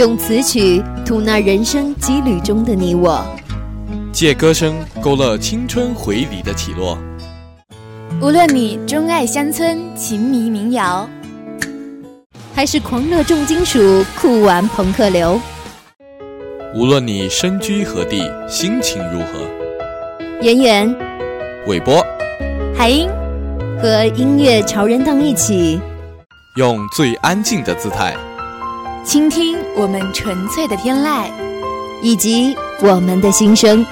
用词曲吐纳人生羁旅中的你我，借歌声勾勒青春回礼的起落。无论你钟爱乡村情迷民谣，还是狂热重金属酷玩朋克流，无论你身居何地，心情如何，圆圆、韦波、海英和音乐潮人档一起，用最安静的姿态，倾听我们纯粹的天籁，以及我们的心声。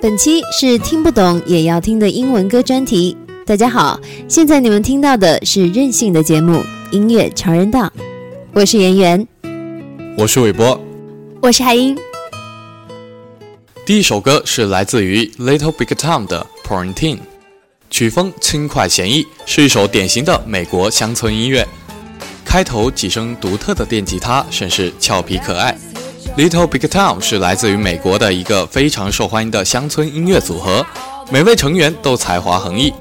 本期是听不懂也要听的英文歌专题。大家好，现在你们听到的是任性的节目《音乐潮人档》，我是圆圆，我是韦波，我是海英。第一首歌是来自于 Little Big Town 的《Quarantine》，曲风轻快闲逸，是一首典型的美国乡村音乐。开头几声独特的电吉他甚是俏皮可爱。Little Big Town 是来自于美国的一个非常受欢迎的乡村音乐组合，每位成员都才华横溢。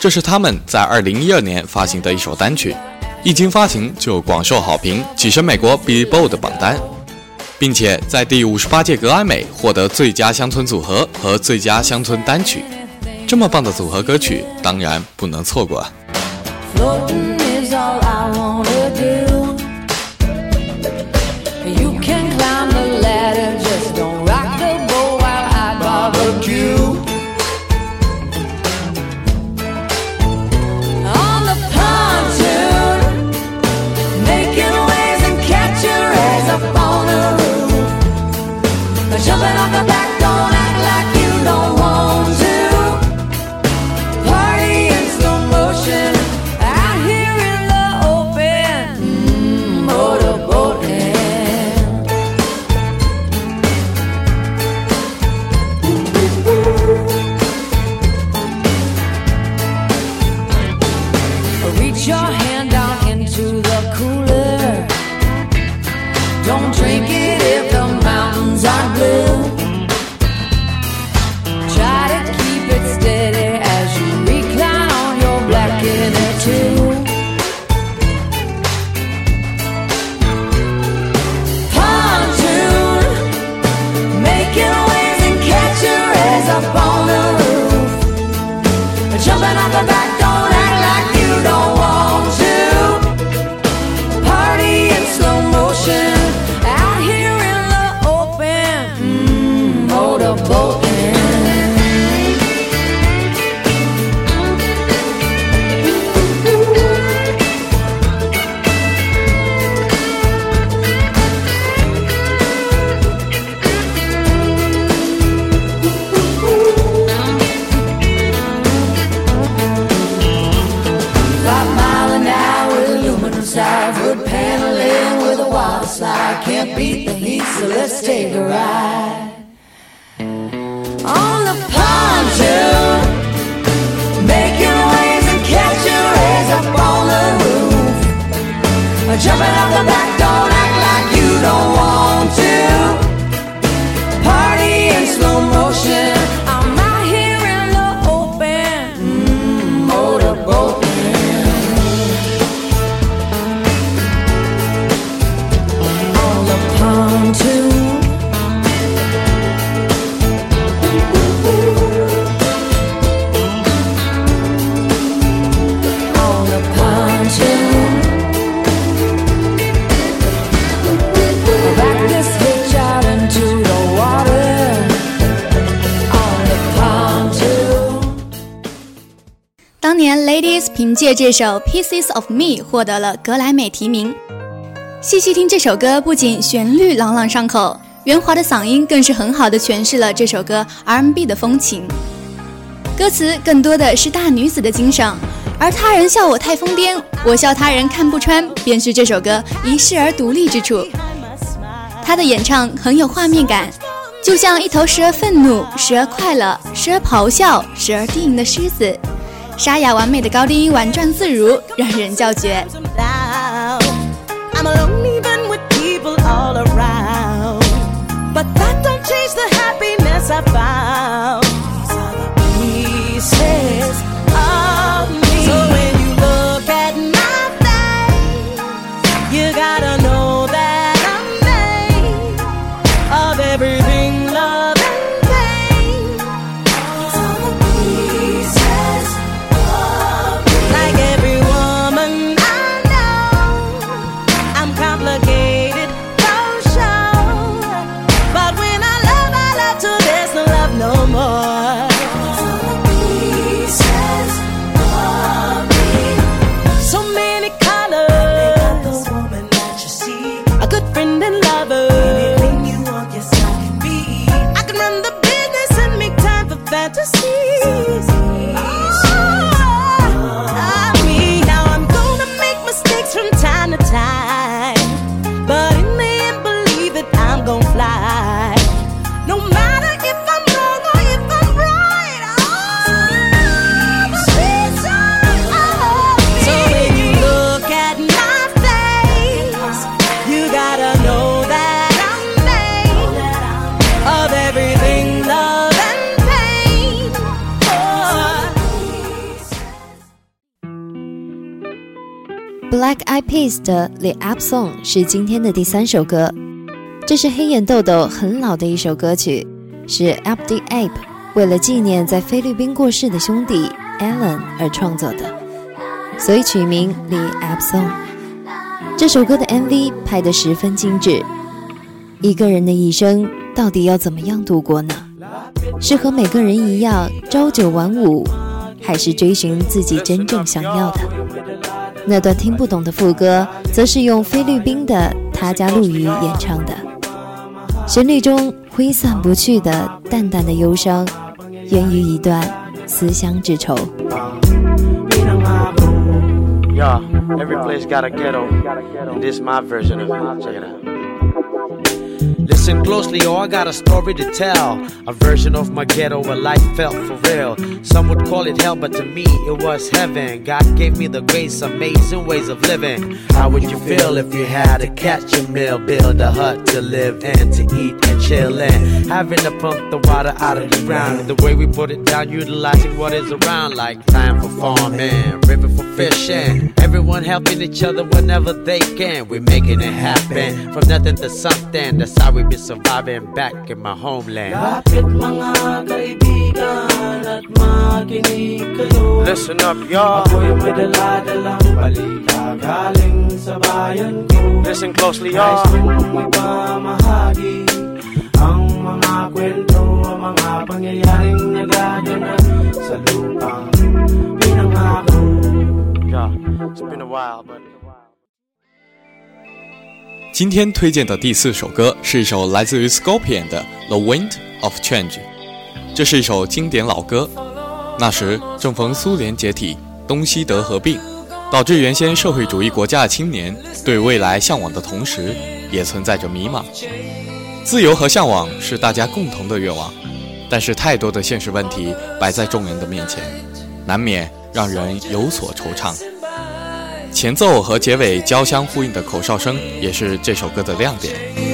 这是他们在2012年发行的一首单曲，一经发行就广受好评，跻身美国 Billboard 榜单，并且在第五十八届格莱美获得最佳乡村组合和最佳乡村单曲。这么棒的组合歌曲，当然不能错过。借这首《Pieces of Me》获得了格莱美提名。细细听这首歌，不仅旋律朗朗上口，圆滑的嗓音更是很好的诠释了这首歌 R&B 的风情。歌词更多的是大女子的精神，而他人笑我太疯癫，我笑他人看不穿，便是这首歌一世而独立之处。他的演唱很有画面感，就像一头时而愤怒、时而快乐、时而咆哮、时而低吟的狮子。沙哑完美的高低音婉转自如，让人叫绝。gotta know that I'm made of everything love and pain. Black Eyed Peas 的 The App Song 是今天的第三首歌。这是黑眼豆豆很老的一首歌曲，是 Up the Ape 为了纪念在菲律宾过世的兄弟 Alan 而创作的，所以取名《The Ape Song》。这首歌的 MV 拍得十分精致。一个人的一生到底要怎么样度过呢？是和每个人一样朝九晚五，还是追寻自己真正想要的？那段听不懂的副歌，则是用菲律宾的他加路语演唱的，旋律中挥散不去的淡淡的忧伤，源于一段思乡之愁。Yeah, every place got a ghetto, and this is my version of it. Check it out. Listen closely, oh, I got a story to tell. A version of my ghetto where life felt for real. Some would call it hell, but to me it was heaven. God gave me the grace, amazing ways of living. How would you feel if you had to catch a meal, build a hut to live in, to eat and chill in? Having to pump the water out of the ground. The way we put it down, utilizing what is around, like time for farming, river for fishing. Everyone helping each other whenever they can. We're making it happen from nothing to something. That's how we be surviving back in my homeland. Listen up, y'all. Listen closely, y'all. Ang mga kwento, ang mga pangyayaring nagaganap sa lupang pinangako. Yeah, it's been a while, but. 今天推荐的第四首歌是一首来自于 Scorpion 的《The Wind of Change》，这是一首经典老歌。那时正逢苏联解体、东西德合并，导致原先社会主义国家的青年对未来向往的同时，也存在着迷茫。自由和向往是大家共同的愿望，但是太多的现实问题摆在众人的面前，难免让人有所惆怅。前奏和结尾交相呼应的口哨声，也是这首歌的亮点。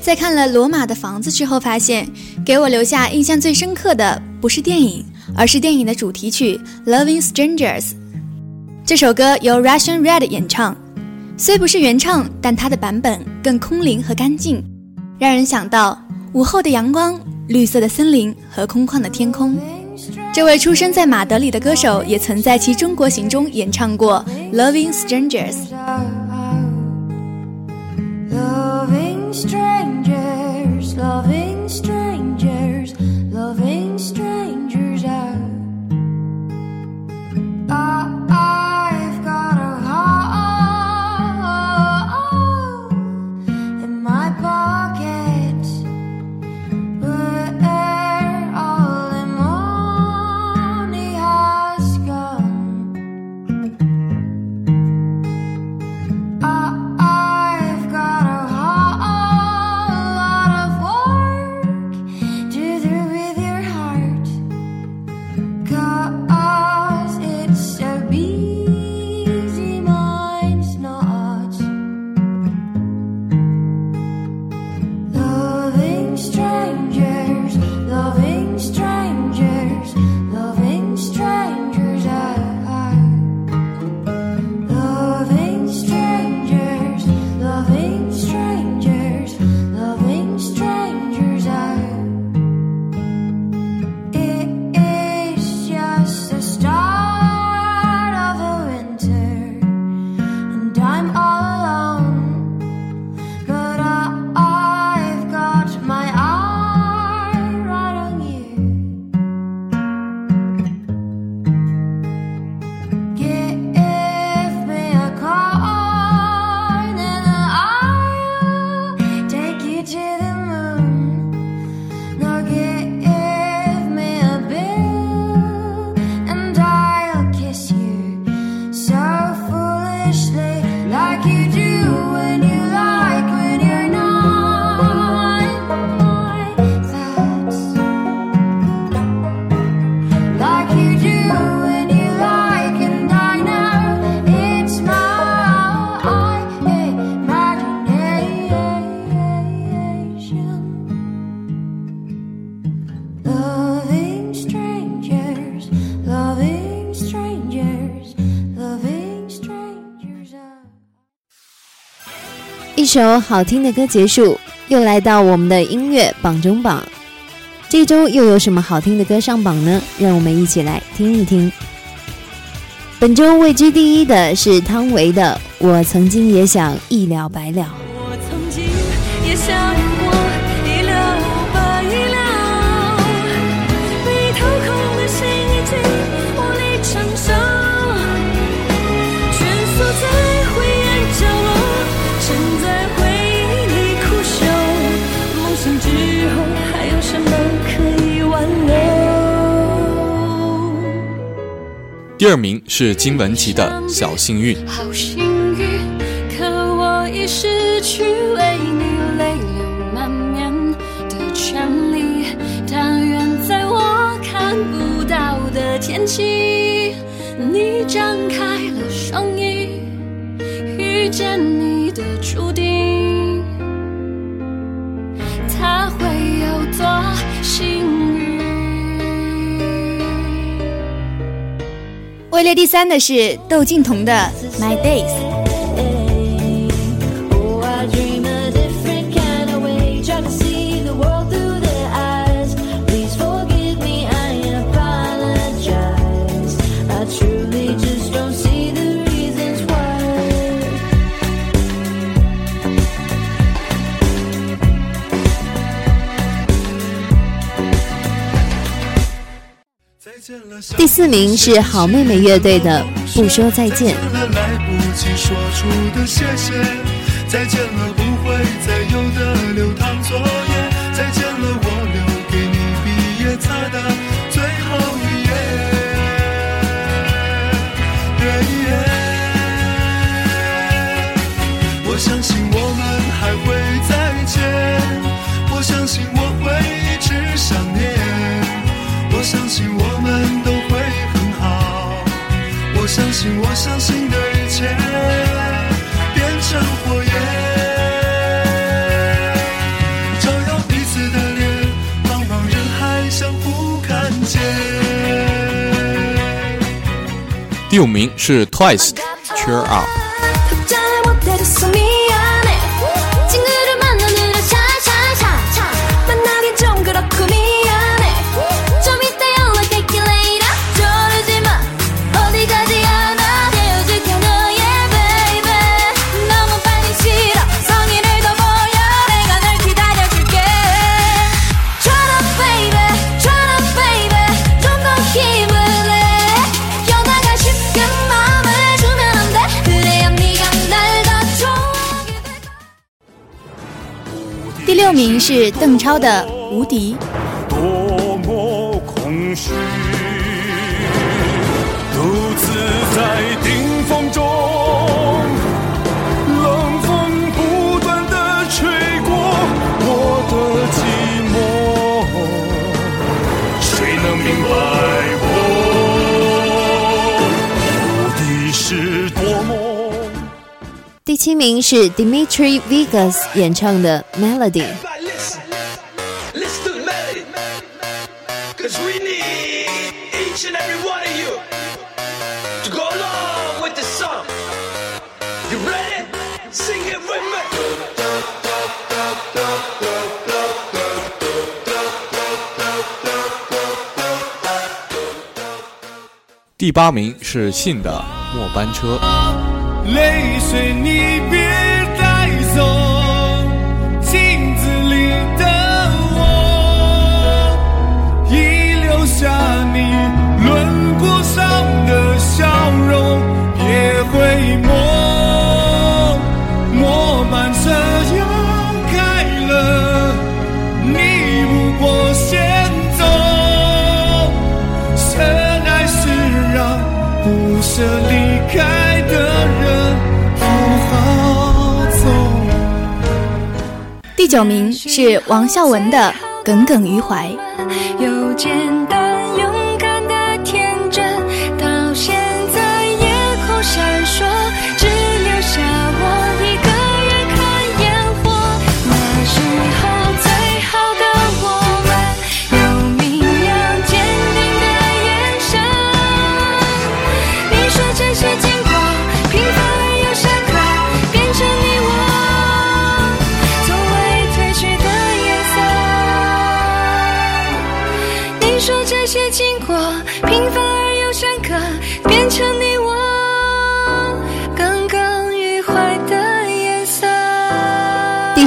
在看了《罗马的房子》之后，发现给我留下印象最深刻的不是电影，而是电影的主题曲《Loving Strangers》。这首歌由 Russian Red 演唱，虽不是原唱，但他的版本更空灵和干净，让人想到午后的阳光、绿色的森林和空旷的天空。这位出生在马德里的歌手也曾在其中国行中演唱过《Loving Strangers》。Strangers, loving strangers, 首好听的歌结束，又来到我们的音乐榜中榜。这周又有什么好听的歌上榜呢？让我们一起来听一听。本周位居第一的是汤唯的《我曾经也想一了百了》。我曾经也想名是金玟岐的《小》。幸运，位列第三的是窦靖童的《My Days》。第四名是好妹妹乐队的《不说再见》。了来不及说出的谢谢，再见了不第五名是 Twice Cheer Up。 是邓超的《无敌》。多么空虚，独自在顶峰中，冷风不断的吹过我的寂寞，谁能明白我？无敌是多么。第七名是 Dimitri Vegas 演唱的《Melody》。第八名是信的末班车。第九名是王孝文的《耿耿于怀》。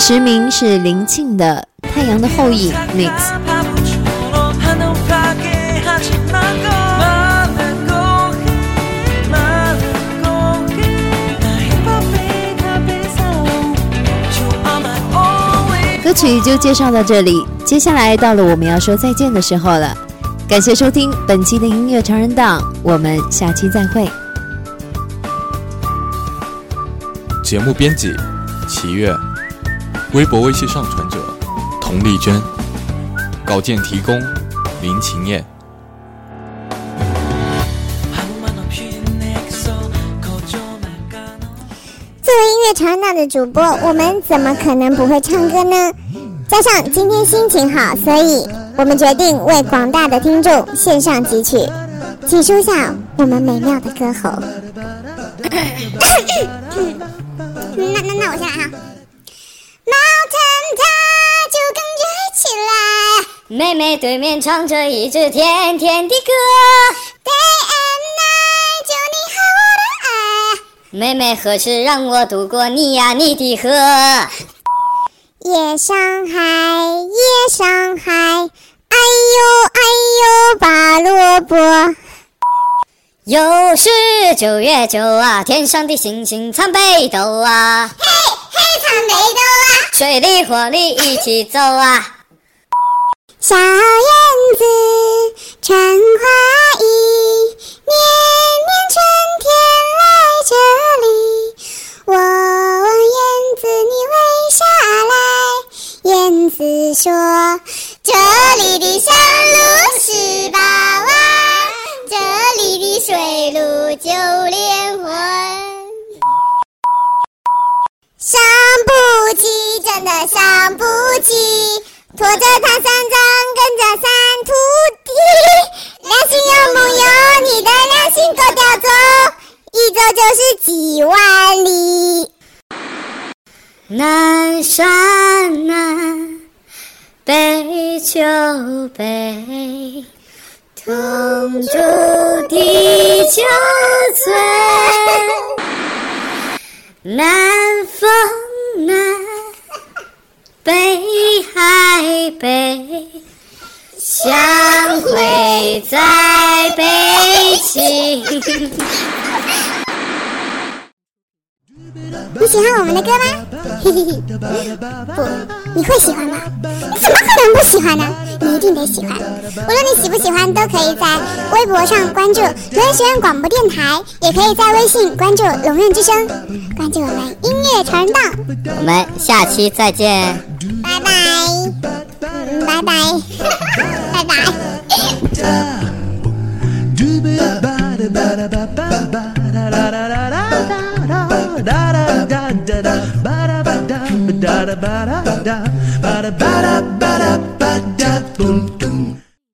十名是林庆的《太阳的后裔》mix。歌曲就介绍到这里，接下来到了我们要说再见的时候了。感谢收听本期的音乐成人档，我们下期再会。节目编辑：齐月。微博、微信上传者：佟丽娟，稿件提供：林晴燕。作为音乐常档的主播，我们怎么可能不会唱歌呢？加上今天心情好，所以我们决定为广大的听众献上几曲，请收下我们美妙的歌喉。那 那那，我先来哈。来妹妹对面唱着一支甜甜的歌，，Day and night 就你和我的爱。妹妹何时让我渡过你呀你的河？夜上海，夜上海，哎呦哎呦拔萝卜。又是九月九啊，天上的星星参北斗啊，嘿，嘿，参北斗啊！水里火里一起走啊。小燕子穿花衣，年年春天来这里。我问燕子你为啥来？燕子说在北京。你喜欢我们的歌吗？嘿嘿嘿，不，你会喜欢吗？你怎么可能不喜欢呢？你一定得喜欢。无论你喜不喜欢，都可以在微博上关注龙岩学院广播电台，也可以在微信关注龙院之声，关注我们音乐传人档。我们下期再见。拜拜，嗯拜拜，拜拜。da da ba da da ba da ba da ba da ba da boom.